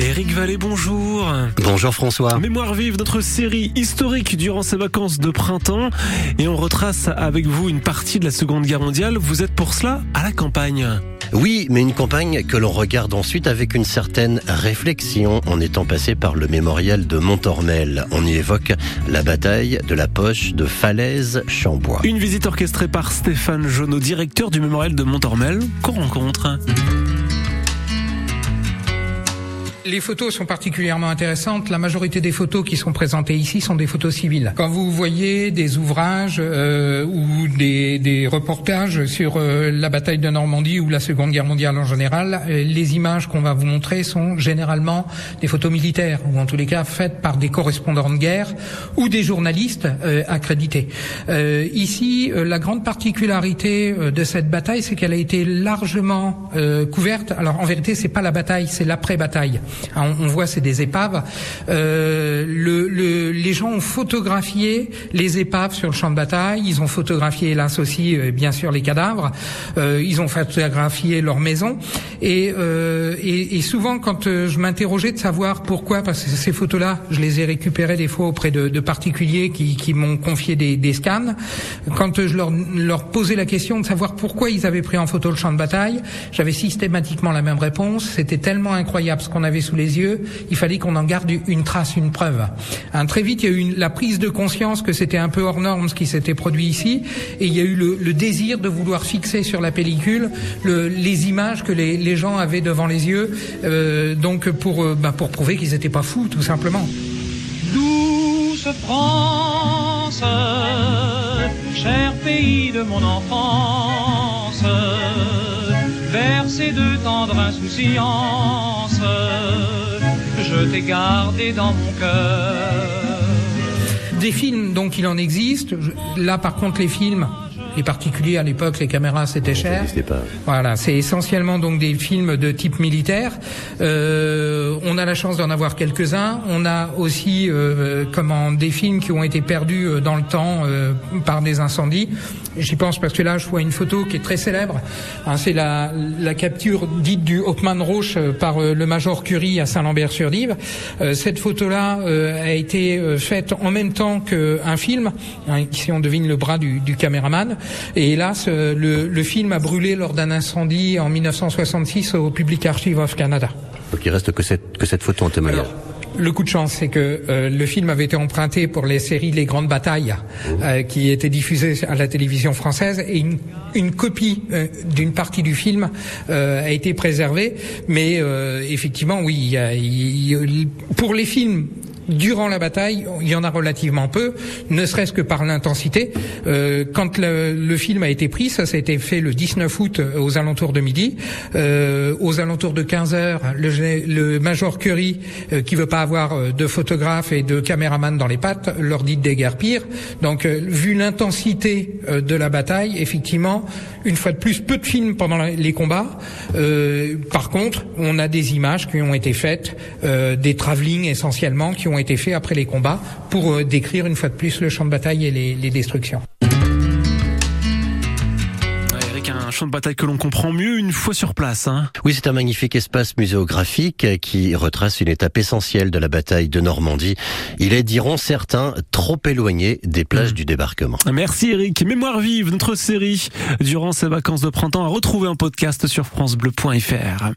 Éric Vallée, bonjour. Bonjour François. Mémoire vive, notre série historique durant ces vacances de printemps. Et on retrace avec vous une partie de la Seconde Guerre mondiale. Vous êtes pour cela à la campagne. Oui, mais une campagne que l'on regarde ensuite avec une certaine réflexion en étant passé par le mémorial de Montormel. On y évoque la bataille de la poche de Falaise-Chambois. Une visite orchestrée par Stéphane Jonot, directeur du mémorial de Montormel, qu'on rencontre. Les photos sont particulièrement intéressantes. La majorité des photos qui sont présentées ici sont des photos civiles. Quand vous voyez des ouvrages euh, ou des, des, reportages sur euh, la bataille de Normandie ou la Seconde Guerre mondiale en général, euh, les images qu'on va vous montrer sont généralement des photos militaires ou en tous les cas faites par des correspondants de guerre ou des journalistes euh, accrédités. Euh, ici, la grande particularité de cette bataille, c'est qu'elle a été largement couverte. Alors en vérité, c'est pas la bataille, c'est l'après-bataille. Hein, on, voit c'est des épaves. Euh, le, le, les gens ont photographié les épaves sur le champ de bataille. Ils ont photographié hélas aussi euh, bien sûr les cadavres. Euh, ils ont photographié leur maison. Et, euh, et, et, souvent quand euh, je m'interrogeais de savoir pourquoi, parce que ces photos-là, je les ai récupérées des fois auprès de, de particuliers qui, qui m'ont confié des, des, scans. Quand je leur, leur posais la question de savoir pourquoi ils avaient pris en photo le champ de bataille, j'avais systématiquement la même réponse. C'était tellement incroyable ce qu'on avait sous les yeux, il fallait qu'on en garde une trace, une preuve. Hein, très vite, il y a eu la prise de conscience que c'était un peu hors norme ce qui s'était produit ici, et il y a eu le, désir de vouloir fixer sur la pellicule le, les images que les, les, gens avaient devant les yeux, euh, donc pour, euh, bah, pour prouver qu'ils n'étaient pas fous, tout simplement. Douce France, cher pays de mon enfance? Versé de tendre insouciance, je t'ai gardé dans mon cœur. Des films, donc il en existe. Là, par contre, les films, les particuliers à l'époque, les caméras c'était cher. Pas. Voilà, c'est essentiellement donc des films de type militaire. Euh, on a la chance d'en avoir quelques-uns. On a aussi euh, comment des films qui ont été perdus euh, dans le temps euh, par des incendies. J'y pense parce que là, je vois une photo qui est très célèbre. Hein, c'est la, la, capture dite du Hopman Roche par euh, le major Curie à Saint-Lambert-sur-Dive. Euh, cette photo-là a été faite en même temps qu'un film. Hein, ici, on devine le bras du, du caméraman. Et hélas, le, le film a brûlé lors d'un incendie en 1966 au Public Archive of Canada. Donc il reste que cette, que cette photo en témoignage. Le coup de chance, c'est que euh, le film avait été emprunté pour les séries Les Grandes Batailles, euh, qui étaient diffusées à la télévision française, et une, une copie euh, d'une partie du film a été préservée. Mais effectivement, oui, il y a, il, pour les films durant la bataille, il y en a relativement peu, ne serait-ce que par l'intensité. Euh, quand le, le, film a été pris, ça, ça a été fait le 19 août aux alentours de midi. Euh, aux alentours de 15 heures, le, le major Curry, euh, qui veut pas avoir de photographe et de caméraman dans les pattes, leur dit de déguerpir. Donc, euh, vu l'intensité euh, de la bataille, effectivement, une fois de plus, peu de films pendant les combats. Euh, par contre, on a des images qui ont été faites, des travelling essentiellement, qui ont été faits après les combats pour euh, décrire une fois de plus le champ de bataille et les, les destructions. Eric, un champ de bataille que l'on comprend mieux une fois sur place. Hein. Oui, c'est un magnifique espace muséographique qui retrace une étape essentielle de la bataille de Normandie. Il est, diront certains, trop éloigné des plages mmh. du débarquement. Merci Eric. Mémoire vive, notre série durant ces vacances de printemps à retrouver en podcast sur francebleu.fr.